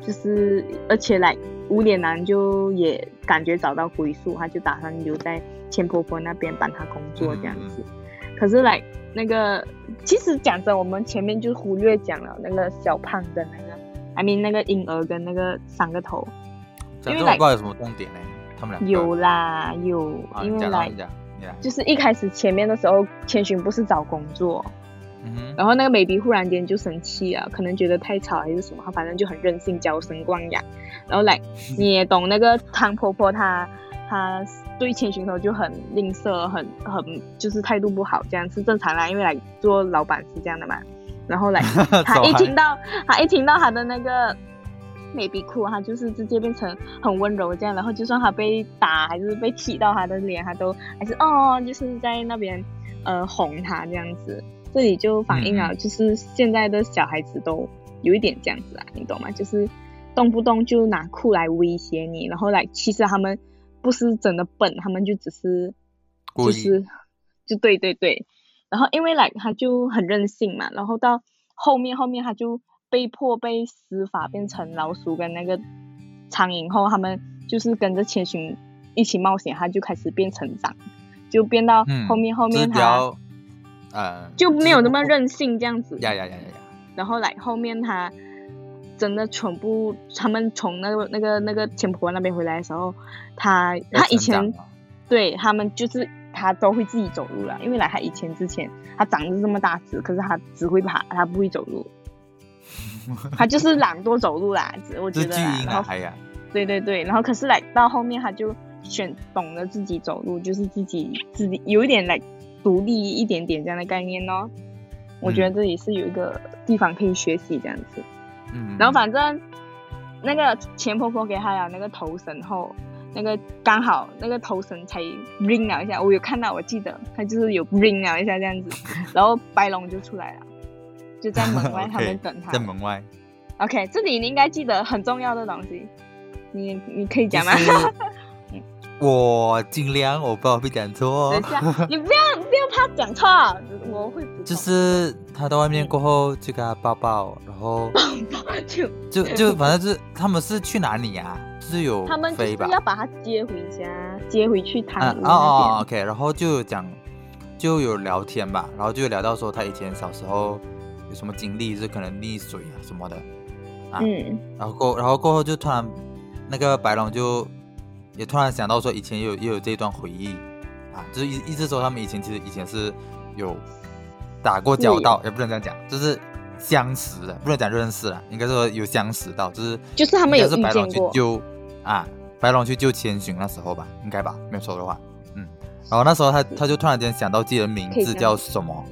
就是，而且来无脸男就也感觉找到归宿，他就打算留在钱婆婆那边帮他工作这样子。可是来那个，其实讲真，我们前面就忽略讲了那个小胖跟那个，I mean 那个婴儿跟那个三个头。因为不知道有什么重点呢？他们俩有啦有，因为来就是一开始前面的时候，千寻不是找工作，嗯然后那个美 y 忽然间就生气了，可能觉得太吵还是什么，他反正就很任性，娇生惯养。然后来 你也懂那个汤婆婆，她她对千寻头就很吝啬，很很就是态度不好，这样是正常啦，因为来做老板是这样的嘛。然后来 他一听到他一听到他的那个。美比哭，他就是直接变成很温柔这样，然后就算他被打还是被踢到他的脸，他都还是哦，就是在那边呃哄他这样子。这里就反映了，就是现在的小孩子都有一点这样子啊，你懂吗？就是动不动就拿哭来威胁你，然后来其实他们不是真的笨，他们就只是就是就对对对，然后因为来他就很任性嘛，然后到后面后面他就。被迫被施法变成老鼠跟那个苍蝇后，他们就是跟着千寻一起冒险，他就开始变成长，就变到后面后面他呃就没有那么任性这样子。呀呀呀呀呀！然后来后面他真的全部他们从那个那个那个千婆那边回来的时候，他他以前对他们就是他都会自己走路了，因为来他以前之前他长得这么大只，可是他只会爬，他不会走路。他就是懒惰走路啦，我觉得。然后，对对对，然后可是来到后面，他就选懂得自己走路，就是自己自己有一点来独立一点点这样的概念哦。我觉得这里是有一个地方可以学习这样子。嗯。然后反正那个钱婆婆给他了那个头绳后，那个刚好那个头绳才 ring 了一下，我有看到，我记得他就是有 ring 了一下这样子，然后白龙就出来了，就在门外 他们等他。在门外。OK，这里你应该记得很重要的东西，你你可以讲吗？就是 我尽量，我不知道会讲错等一。下，你不要不要怕讲错，我会就是他到外面过后就跟他抱抱，然后就就就反正就是他们是去哪里呀、就是有他们就飞吧？是要把他接回家，接回去他嗯哦哦，OK，然后就有讲就有聊天吧，然后就有聊到说他以前小时候有什么经历，就是可能溺水啊什么的，啊。嗯，然后过然后过后就突然那个白龙就也突然想到说以前也有也有这一段回忆啊，就是意意思说他们以前其实以前是有打过交道，也不能这样讲，就是相识的，不能讲认识了，应该说有相识到，就是就是他们有遇应该是白龙。去救啊，白龙去救千寻那时候吧，应该吧，没有错的话，嗯，然后那时候他他就突然间想到自己的名字叫什么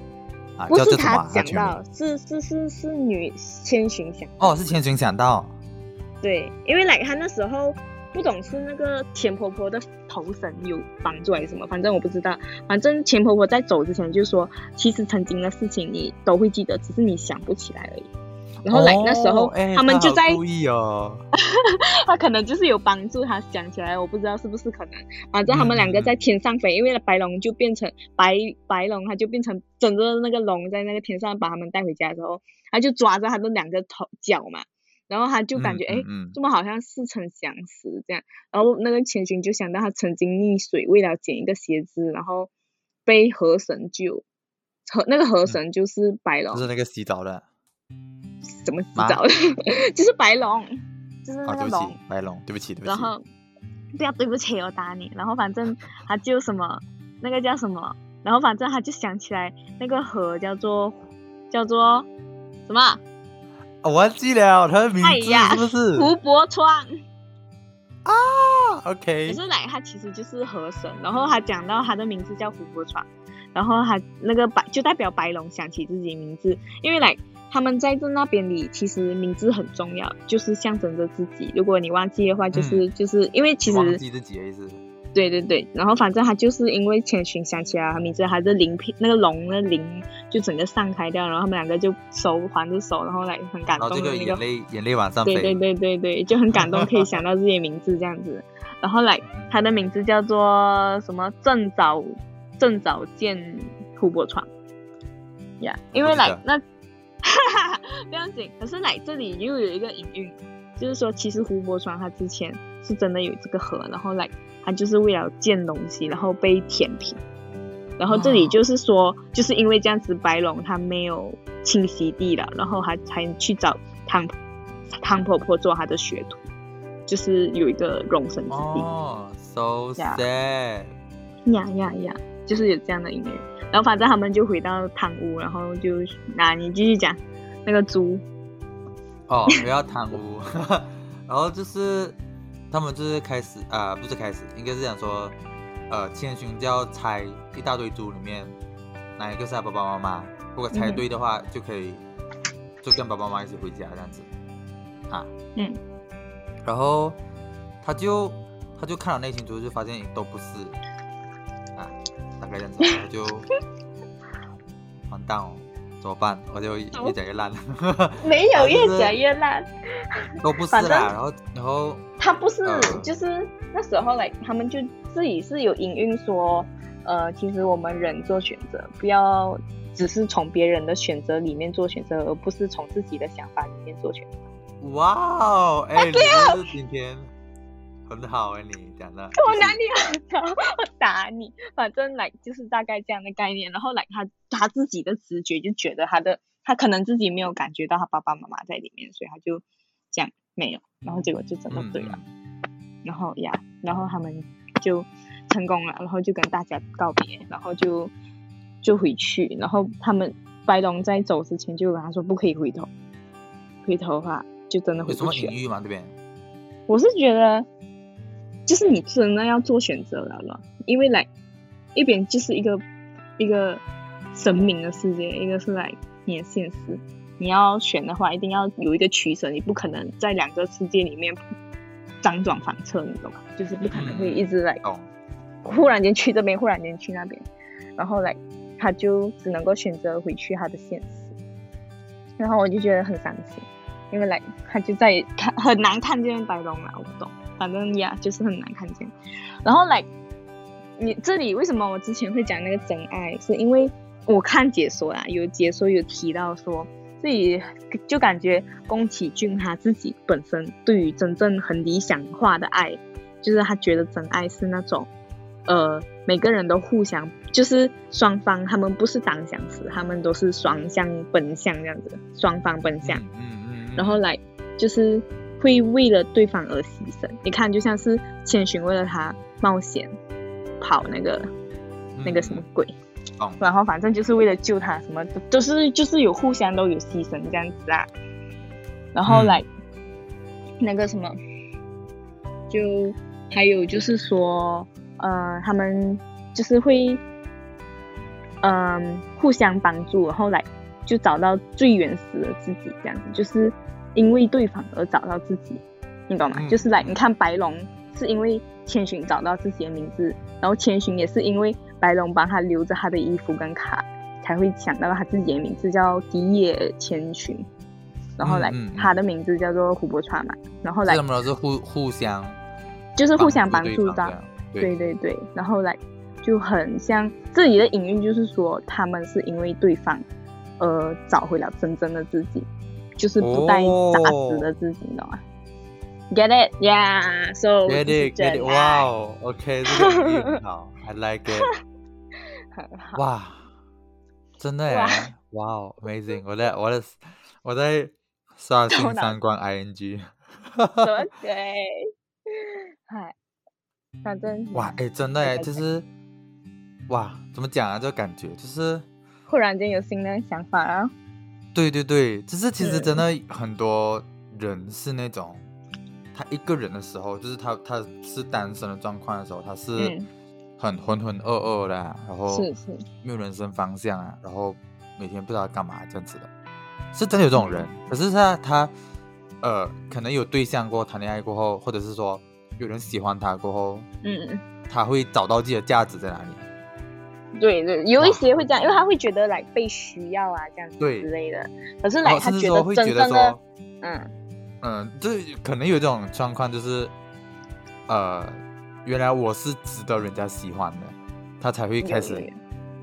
啊，不是他想啊全名到，是是是是女千寻想哦，是千寻想到，对，因为来他那时候不懂是那个钱婆婆的头绳有帮助还是什么，反正我不知道。反正钱婆婆在走之前就说，其实曾经的事情你都会记得，只是你想不起来而已。然后来、那时候他们就在故意哦，他可能就是有帮助他想起来，我不知道是不是可能。反正他们两个嗯在天上飞，因为白龙就变成白白龙，他就变成整个那个龙在那个天上把他们带回家的时候，他就抓着他的两个头脚嘛，然后他就感觉哎、诶嗯嗯这么好像似曾相识这样。然后那个千寻就想到他曾经溺水，为了捡一个鞋子，然后被河神救。河那个河神就是白龙，就是那个洗澡的，怎么知吗道的？就是白龙，就是啊，那个龙。白龙，对不起，对不起，然后不要对不起，我打你。然后反正他就什么那个叫什么，然后反正他就想起来那个河叫做叫做什么啊我忘记了他的名字是不是？湖泊川。啊，OK，可是来他其实就是河神，然后他讲到他的名字叫湖泊川，然后他那个白就代表白龙想起自己名字，因为来。他们在这那边里，其实名字很重要，就是象征着自己。如果你忘记的话，就是、就是因为其实忘记自己的意思。对对对，然后反正他就是因为千寻想起来他名字，他的鳞片那个龙的鳞就整个散开掉，然后他们两个就手环着手，然后来很感动的那个，眼泪眼泪往上飞，对对对对对，就很感动，可以想到自己的名字这样子。然后来他的名字叫做什么？正早正早见湖泊床。呀因为来那 不要紧，可是来这里又有一个隐喻，就是说其实胡泊川他之前是真的有这个河，然后来他就是为了建东西，然后被填平。然后这里哦就是说，就是因为这样子，白龙他没有清洗地了，然后他才去找汤汤婆婆做他的学徒，就是有一个容身之地。哦，so sad，呀呀呀，就是有这样的音乐。然后反正他们就回到堂屋，然后就那你继续讲那个猪，哦，不要贪污，然后就是他们就是开始啊、不是开始，应该是讲说，呃，千寻就要猜一大堆猪里面哪一个是他爸爸妈妈，如果猜嗯对的话，就可以就跟爸爸妈妈一起回家这样子，啊，嗯，然后他就他就看了那群猪，就发现都不是，啊，大概这样子，我就完蛋哦，怎么办？我就越讲越烂了，没有 越讲越烂。都不是啦，然后然后他不是，呃就是那时候来，他们就自己是有隐喻说，呃，其实我们人做选择，不要只是从别人的选择里面做选择，而不是从自己的想法里面做选择。哇哦，哎，你真是今天很好哎，你讲的。我哪里好？我打你！反正来就是大概这样的概念。然后来他他自己的直觉就觉得他的他可能自己没有感觉到他爸爸妈妈在里面，所以他就讲没有，然后结果就真的嗯对了。然后呀，然后他们就成功了，然后就跟大家告别，然后就就回去，然后他们白龙在走之前就跟他说不可以回头，回头的话就真的回有什不去了。么隐喻吗？这边？我是觉得，就是你真的要做选择了了，因为来一边就是一个一个神明的世界，一个是来你的现实，你要选的话，一定要有一个取舍，你不可能在两个世界里面辗转反侧，你懂吗？就是不可能会一直来懂，忽然间去这边，忽然间去那边，然后来他就只能够选择回去他的现实，然后我就觉得很伤心，因为来他就再也看很难看见白龙了，我不懂，反正呀就是很难看见，然后来你这里为什么我之前会讲那个真爱，是因为我看解说啊，有解说有提到说。自己就感觉宫崎骏他自己本身对于真正很理想化的爱，就是他觉得真爱是那种，呃，每个人都互相，就是双方他们不是单相思，他们都是双向奔向这样子，双方奔向，嗯嗯，然后来就是会为了对方而牺牲。你看，就像是千寻为了他冒险跑那个那个什么鬼。然后反正就是为了救他，什么都都是就是有互相都有牺牲这样子啊。然后来那个什么，就还有就是说，呃，他们就是会嗯互相帮助，然后来就找到最原始的自己，这样子就是因为对方而找到自己，你懂吗？就是来你看白龙是因为千寻找到自己的名字，然后千寻也是因为。白龙帮他留着他的衣服跟卡，才会想到他自己的名字叫迪野千寻，然后来他的名字叫做琥珀川嘛，然后来他们都是互互相，就是互相帮助到，对对对，然后来就很像这里的隐喻，就是说他们是因为对方，而，找回了真正的自己，就是不带杂质的自己，你懂吗？Get it? Yeah. So get it, get it. Wow. OK，这个很好，I like it. 好哇，真的耶！哇哦，amazing！我在我在我在刷新三观 ing，什么鬼？嗨，反正哇，哎，真的耶，就是哇，怎么讲啊？这感觉就是忽然间有新的想法啊！对对对，只是其实真的很多人是那种，他一个人的时候，就是他他是单身的状况的时候，他是。很浑浑噩噩的，然后没有人生方向啊，然后每天不知道干嘛这样子的，是真的有这种人。可是他他呃，可能有对象过谈恋爱过后，或者是说有人喜欢他过后，嗯，他会找到自己的价值在哪里？对对，有一些会这样，因为他会觉得来被需要啊，这样子之类的。可是来他觉得真正的，嗯嗯，这可能有这种状况，就是呃。原来我是值得人家喜欢的，他才会开始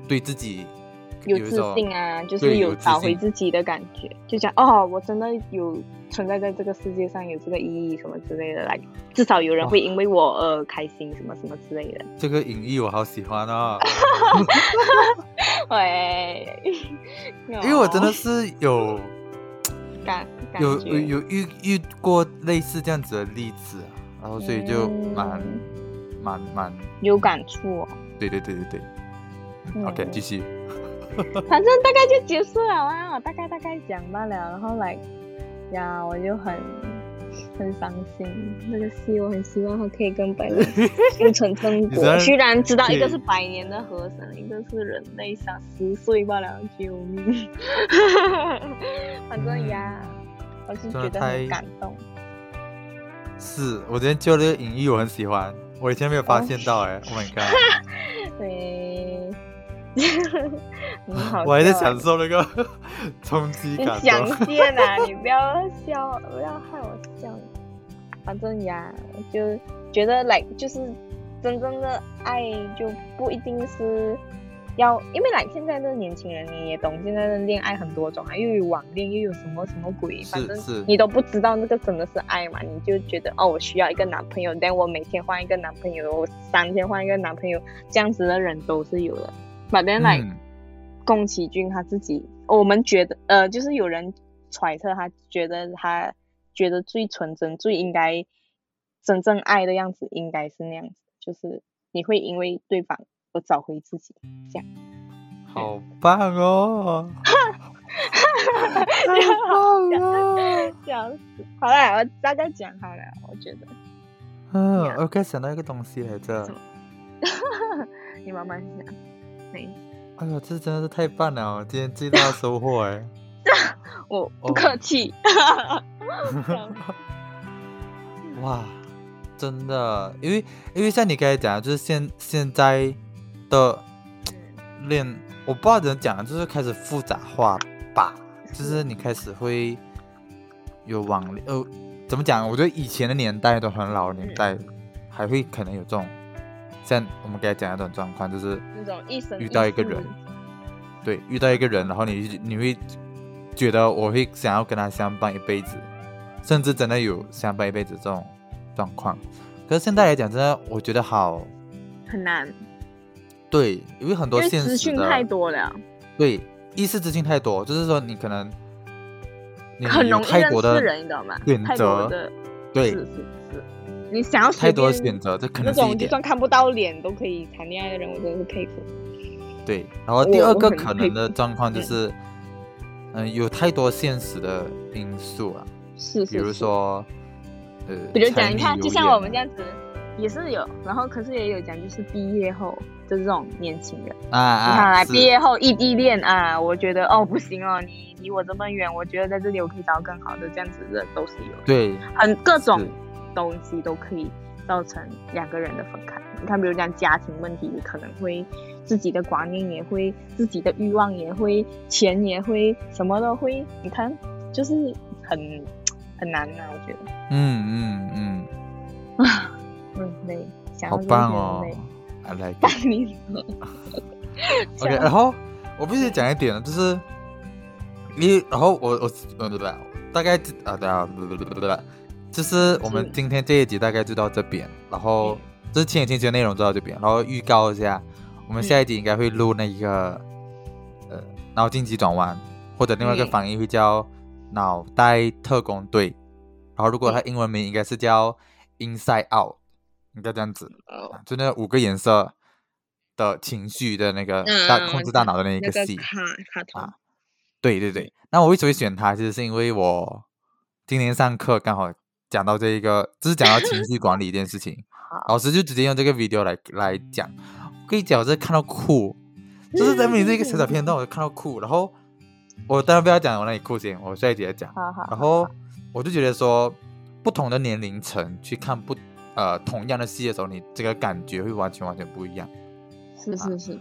对自己有自信啊，就是有找回自己的感觉，就讲哦，我真的有存在在这个世界上，有这个意义什么之类的，来至少有人会因为我而开心，什么什么之类的。这个隐喻我好喜欢啊！喂，因为我真的是有感有有有遇遇过类似这样子的例子，然后所以就蛮。蛮蛮有感触哦。对对对对对，OK，继续。反正大概就结束了啊，我大概大概讲罢了，然后来呀，我就很很伤心。那个戏我很希望他可以跟白龙修成正果。居然知道一个是百年的河神，一个是人类才十岁罢了，救命！反正呀，我是觉得很感动。是我今天救那个隐喻，我很喜欢。我以前没有发现到哎，Oh my god！对，我还在享受那个 冲击感。想见啊！你不要笑，不要害我笑。反正呀，就觉得来就是真正的爱就不一定是。要，因为来现在的年轻人你也懂，现在的恋爱很多种啊，又有网恋，又有什么什么鬼，反正你都不知道那个真的是爱嘛？你就觉得哦，我需要一个男朋友，但我每天换一个男朋友，我三天换一个男朋友，这样子的人都是有的。反正来，宫崎骏他自己，我们觉得呃，就是有人揣测他觉得他觉得最纯真、最应该真正爱的样子，应该是那样子，就是你会因为对方。而找回自己，这样，好棒哦！太棒了，这样子，好了，我大概讲好了，我觉得，嗯，我刚想到一个东西来着，你慢慢想，哎，哎呦，这真的是太棒了，今天最大的收获哎，我不哦客气。哇，真的，因为因为像你刚才讲的，就是现现在的恋，我不知道怎么讲，就是开始复杂化吧，就是你开始会有网恋，呃，怎么讲？我觉得以前的年代都很老的年代，还会可能有这种像我们刚才讲的这种状况，就是那种一生遇到一个人，对，遇到一个人，然后你你会觉得我会想要跟他相伴一辈子，甚至真的有相伴一辈子这种状况。可是现在来讲，真的我觉得好很难，对，因为很多现实的资讯太多了，对，意识资讯太多，就是说你可能你很有容易认识人，你知道吗？选择。的，对。是是是，你想要太多的选择，这可那能是一点。种就算看不到脸都可以谈恋爱的人，我真的是佩服。对。然后第二个可能的状况就嗯是，嗯、有太多现实的因素啊，是是，比如，说，呃，比如讲，你看，就像我们这样子，也是有，然后可是也有讲，就是毕业后的这种年轻人，啊你看啊，来毕业后异地恋啊，我觉得哦不行哦，你离我这么远，我觉得在这里我可以找到更好的，这样子的都是有，对，很各种。是东西都可以造成两个人的分开。你看，比如讲家庭问题，可能会自己的观念也会，自己的欲望也会，钱也会，什么都会。你看，就是很很难啊、我觉得。嗯嗯嗯，嗯，累，想好要棒哦累。，I like 帮。你 说 OK，然后我必须讲一点，就是你，然后我我呃不不，大概啊对啊不不不不不，就是我们今天这一集大概就到这边，然后这是千与千寻的内容就到这边，然后预告一下，我们下一集应该会录那个呃脑筋急转弯，或者另外一个嗯翻译会叫脑袋特工队，然后如果它英文名应该是叫 Inside Out，应该这样子。就那五个颜色的情绪的那个嗯大控制大脑的那一那个戏，卡卡通啊，对对对。那我为什么会选它？其实是因为我今天上课刚好讲到这一个，就是讲到情绪管理这件事情，老师就直接用这个 video 来来讲。我跟你讲，我真的看到哭，就是在面这个小小片段，我就看到哭。然后我当然不要讲我那里哭先，我下一节讲。好好，然后我就觉得说，不同的年龄层去看不呃同样的戏的时候，你这个感觉会完全完全不一样。是是是，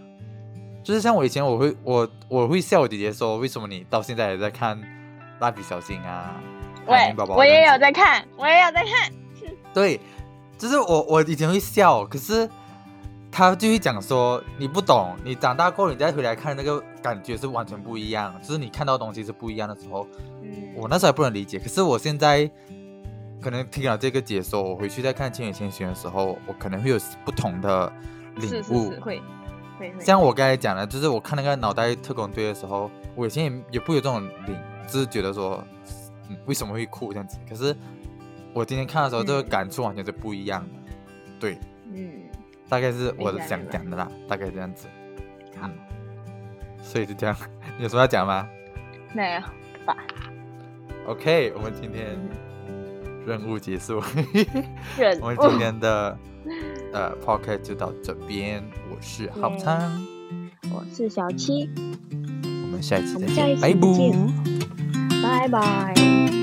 就是像我以前我会我我会笑我姐姐说，为什么你到现在还在看蜡笔小新啊？海喂绵宝，宝我也有在看，我也有在看，对，就是我我以前会笑，可是他就会讲说你不懂，你长大过后你再回来看那个感觉是完全不一样，就是你看到东西是不一样的时候，嗯，我那时候还不能理解，可是我现在可能听了这个解说，我回去再看《千与千寻》的时候，我可能会有不同的领悟。是是会会会，像我刚才讲的，就是我看那个脑袋特工队的时候，我以前也也不有这种领，就是觉得说，嗯，为什么会哭这样子？可是我今天看的时候，这个嗯感触完全是不一样的。对，嗯，大概是我想讲的啦，大概这样子。好嗯，所以就这样，你 有什么要讲吗没有吧？？OK，我们今天任务结束。任务我们今天的 呃 podcast 就到这边，我是浩耶仓，我是小七，我们下一期再见，拜拜。Bye bye.